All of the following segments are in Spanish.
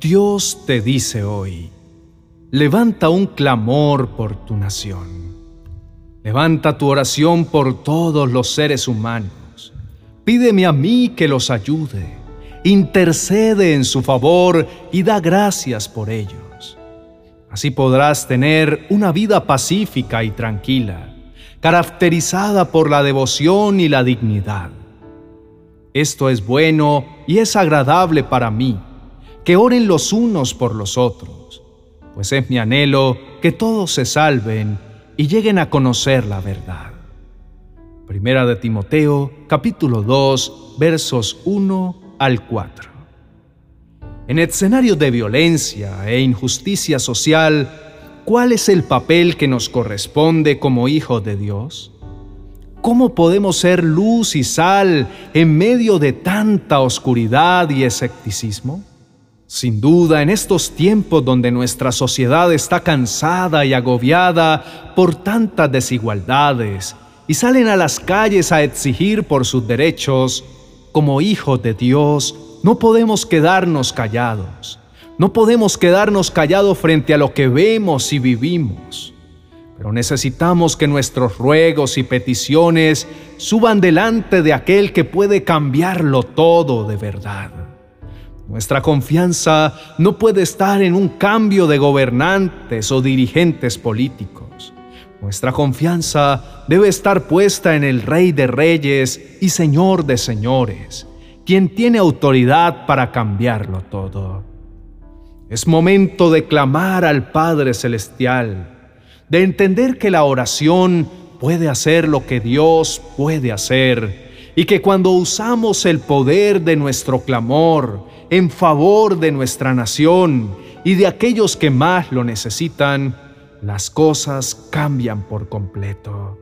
Dios te dice hoy, levanta un clamor por tu nación. Levanta tu oración por todos los seres humanos. Pídeme a mí que los ayude. Intercede en su favor y da gracias por ellos. Así podrás tener una vida pacífica y tranquila, caracterizada por la devoción y la dignidad. Esto es bueno y es agradable para mí que oren los unos por los otros, pues es mi anhelo que todos se salven y lleguen a conocer la verdad. Primera de Timoteo, capítulo 2, versos 1 al 4. En escenario de violencia e injusticia social, ¿cuál es el papel que nos corresponde como hijos de Dios? ¿Cómo podemos ser luz y sal en medio de tanta oscuridad y escepticismo? Sin duda, en estos tiempos donde nuestra sociedad está cansada y agobiada por tantas desigualdades y salen a las calles a exigir por sus derechos, como hijos de Dios, no podemos quedarnos callados. No podemos quedarnos callados frente a lo que vemos y vivimos. Pero necesitamos que nuestros ruegos y peticiones suban delante de aquel que puede cambiarlo todo de verdad. Nuestra confianza no puede estar en un cambio de gobernantes o dirigentes políticos. Nuestra confianza debe estar puesta en el Rey de Reyes y Señor de Señores, quien tiene autoridad para cambiarlo todo. Es momento de clamar al Padre Celestial, de entender que la oración puede hacer lo que Dios puede hacer y que cuando usamos el poder de nuestro clamor en favor de nuestra nación y de aquellos que más lo necesitan, las cosas cambian por completo.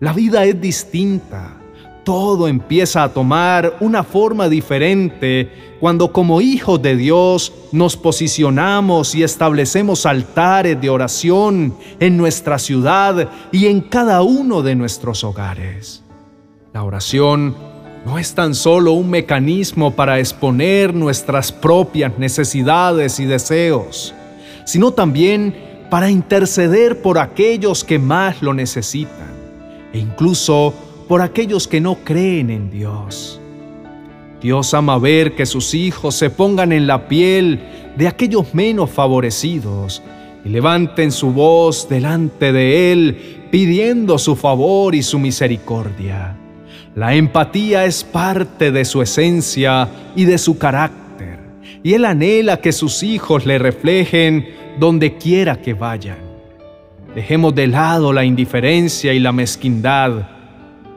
La vida es distinta. Todo empieza a tomar una forma diferente cuando como hijos de Dios nos posicionamos y establecemos altares de oración en nuestra ciudad y en cada uno de nuestros hogares. La oración no es tan solo un mecanismo para exponer nuestras propias necesidades y deseos, sino también para interceder por aquellos que más lo necesitan e incluso por aquellos que no creen en Dios. Dios ama ver que sus hijos se pongan en la piel de aquellos menos favorecidos y levanten su voz delante de Él pidiendo su favor y su misericordia. La empatía es parte de su esencia y de su carácter, y él anhela que sus hijos le reflejen donde quiera que vayan. Dejemos de lado la indiferencia y la mezquindad.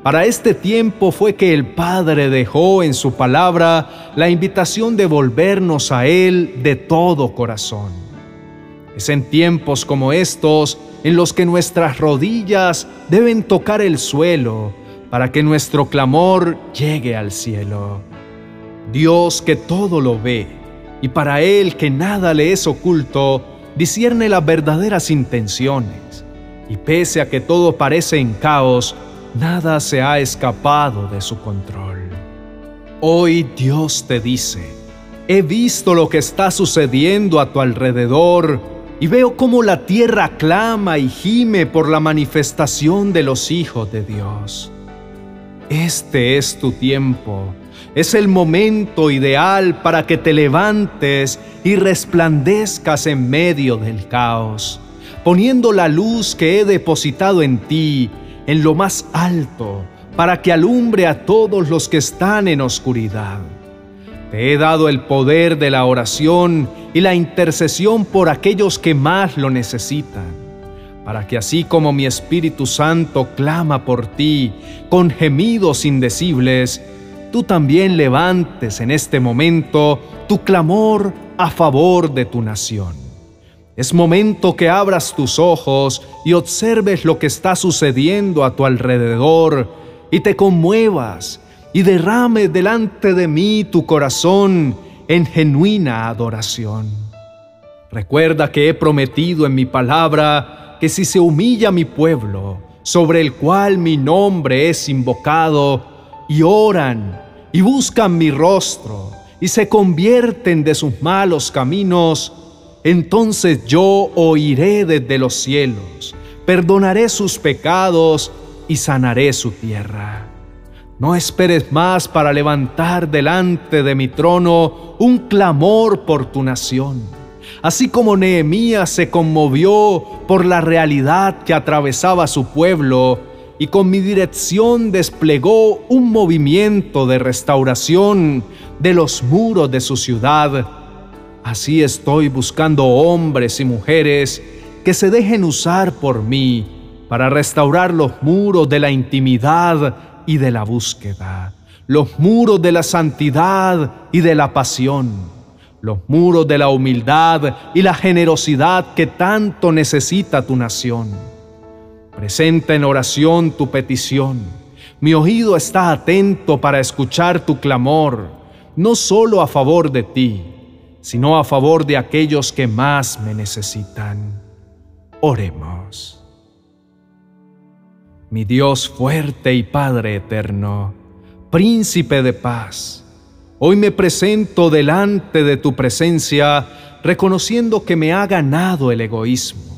Para este tiempo fue que el Padre dejó en su palabra la invitación de volvernos a Él de todo corazón. Es en tiempos como estos en los que nuestras rodillas deben tocar el suelo para que nuestro clamor llegue al cielo. Dios que todo lo ve y para Él que nada le es oculto, discierne las verdaderas intenciones. Y pese a que todo parece en caos, nada se ha escapado de su control. Hoy Dios te dice, he visto lo que está sucediendo a tu alrededor y veo cómo la tierra clama y gime por la manifestación de los hijos de Dios. Este es tu tiempo. Es el momento ideal para que te levantes y resplandezcas en medio del caos, poniendo la luz que he depositado en ti en lo más alto, para que alumbre a todos los que están en oscuridad. Te he dado el poder de la oración y la intercesión por aquellos que más lo necesitan para que así como mi Espíritu Santo clama por ti con gemidos indecibles, tú también levantes en este momento tu clamor a favor de tu nación. Es momento que abras tus ojos y observes lo que está sucediendo a tu alrededor y te conmuevas y derrame delante de mí tu corazón en genuina adoración. Recuerda que he prometido en mi palabra que si se humilla mi pueblo, sobre el cual mi nombre es invocado, y oran y buscan mi rostro, y se convierten de sus malos caminos, entonces yo oiré desde los cielos, perdonaré sus pecados y sanaré su tierra. No esperes más para levantar delante de mi trono un clamor por tu nación. Así como Nehemías se conmovió por la realidad que atravesaba su pueblo y con mi dirección desplegó un movimiento de restauración de los muros de su ciudad, así estoy buscando hombres y mujeres que se dejen usar por mí para restaurar los muros de la intimidad y de la búsqueda, los muros de la santidad y de la pasión, los muros de la humildad y la generosidad que tanto necesita tu nación. Presenta en oración tu petición. Mi oído está atento para escuchar tu clamor, no solo a favor de ti, sino a favor de aquellos que más me necesitan. Oremos mi Dios fuerte y Padre eterno, príncipe de paz, hoy me presento delante de tu presencia reconociendo que me ha ganado el egoísmo,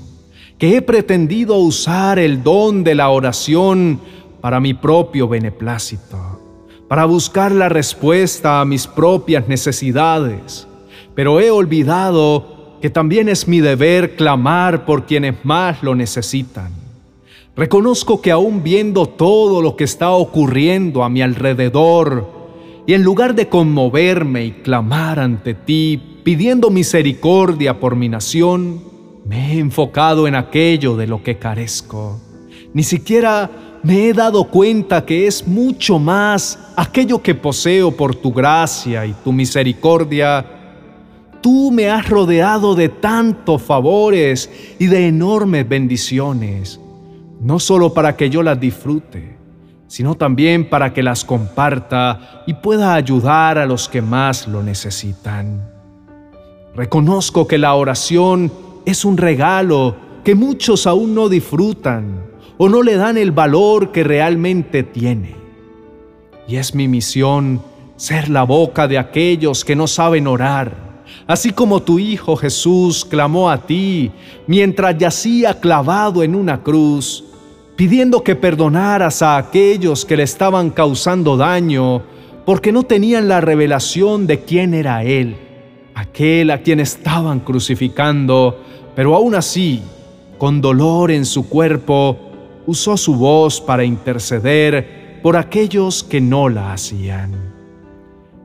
que he pretendido usar el don de la oración para mi propio beneplácito, para buscar la respuesta a mis propias necesidades, pero he olvidado que también es mi deber clamar por quienes más lo necesitan. Reconozco que aún viendo todo lo que está ocurriendo a mi alrededor, y en lugar de conmoverme y clamar ante ti, pidiendo misericordia por mi nación, me he enfocado en aquello de lo que carezco. Ni siquiera me he dado cuenta que es mucho más aquello que poseo por tu gracia y tu misericordia. Tú me has rodeado de tantos favores y de enormes bendiciones no solo para que yo las disfrute, sino también para que las comparta y pueda ayudar a los que más lo necesitan. Reconozco que la oración es un regalo que muchos aún no disfrutan o no le dan el valor que realmente tiene. Y es mi misión ser la boca de aquellos que no saben orar, así como tu Hijo Jesús clamó a ti mientras yacía clavado en una cruz pidiendo que perdonaras a aquellos que le estaban causando daño porque no tenían la revelación de quién era Él, aquel a quien estaban crucificando, pero aún así, con dolor en su cuerpo, usó su voz para interceder por aquellos que no la hacían.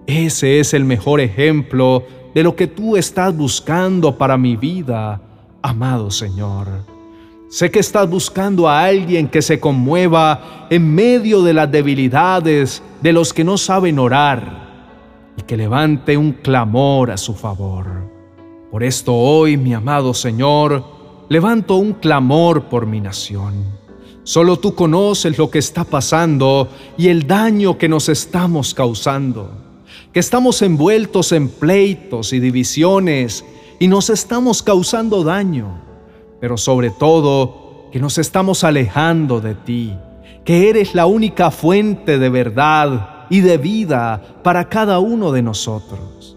Ese es el mejor ejemplo de lo que tú estás buscando para mi vida, amado Señor. Sé que estás buscando a alguien que se conmueva en medio de las debilidades de los que no saben orar y que levante un clamor a su favor. Por esto hoy, mi amado Señor, levanto un clamor por mi nación. Solo tú conoces lo que está pasando y el daño que nos estamos causando, que estamos envueltos en pleitos y divisiones y nos estamos causando daño pero sobre todo que nos estamos alejando de ti, que eres la única fuente de verdad y de vida para cada uno de nosotros.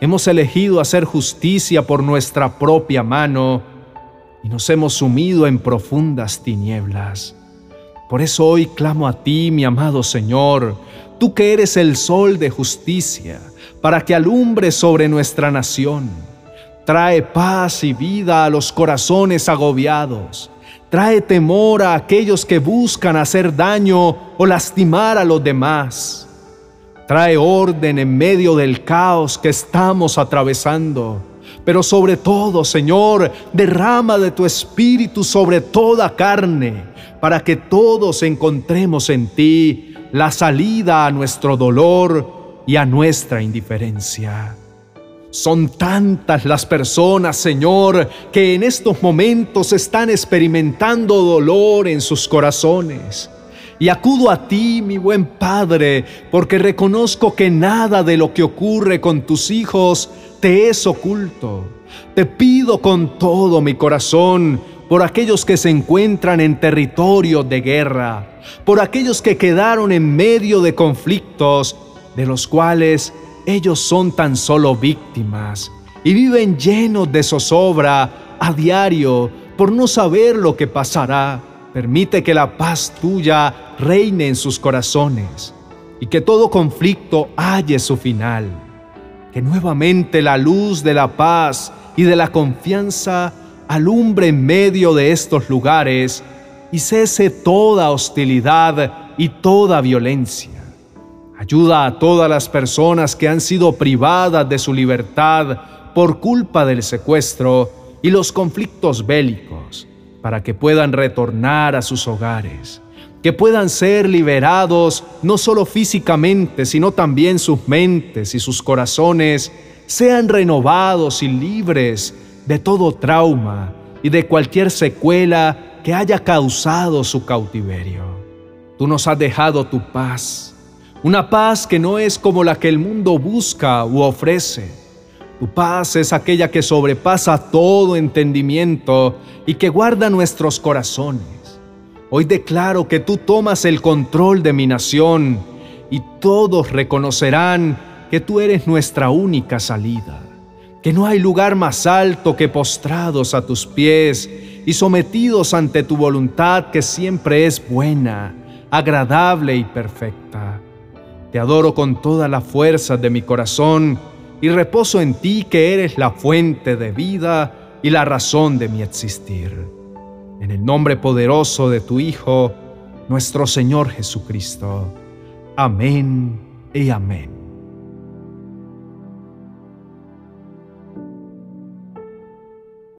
Hemos elegido hacer justicia por nuestra propia mano y nos hemos sumido en profundas tinieblas. Por eso hoy clamo a ti, mi amado Señor, tú que eres el sol de justicia, para que alumbre sobre nuestra nación Trae paz y vida a los corazones agobiados. Trae temor a aquellos que buscan hacer daño o lastimar a los demás. Trae orden en medio del caos que estamos atravesando. Pero sobre todo, Señor, derrama de tu espíritu sobre toda carne, para que todos encontremos en ti la salida a nuestro dolor y a nuestra indiferencia. Son tantas las personas, Señor, que en estos momentos están experimentando dolor en sus corazones. Y acudo a ti, mi buen Padre, porque reconozco que nada de lo que ocurre con tus hijos te es oculto. Te pido con todo mi corazón por aquellos que se encuentran en territorio de guerra, por aquellos que quedaron en medio de conflictos, de los cuales ellos son tan solo víctimas y viven llenos de zozobra a diario por no saber lo que pasará. Permite que la paz tuya reine en sus corazones y que todo conflicto halle su final. Que nuevamente la luz de la paz y de la confianza alumbre en medio de estos lugares y cese toda hostilidad y toda violencia. Ayuda a todas las personas que han sido privadas de su libertad por culpa del secuestro y los conflictos bélicos, para que puedan retornar a sus hogares, que puedan ser liberados no solo físicamente, sino también sus mentes y sus corazones sean renovados y libres de todo trauma y de cualquier secuela que haya causado su cautiverio. Tú nos has dejado tu paz, una paz que no es como la que el mundo busca u ofrece. Tu paz es aquella que sobrepasa todo entendimiento y que guarda nuestros corazones. Hoy declaro que tú tomas el control de mi nación y todos reconocerán que tú eres nuestra única salida que no hay lugar más alto que postrados a tus pies y sometidos ante tu voluntad que siempre es buena, agradable y perfecta. Te adoro con toda la fuerza de mi corazón y reposo en ti que eres la fuente de vida y la razón de mi existir. En el nombre poderoso de tu Hijo, nuestro Señor Jesucristo. Amén y amén.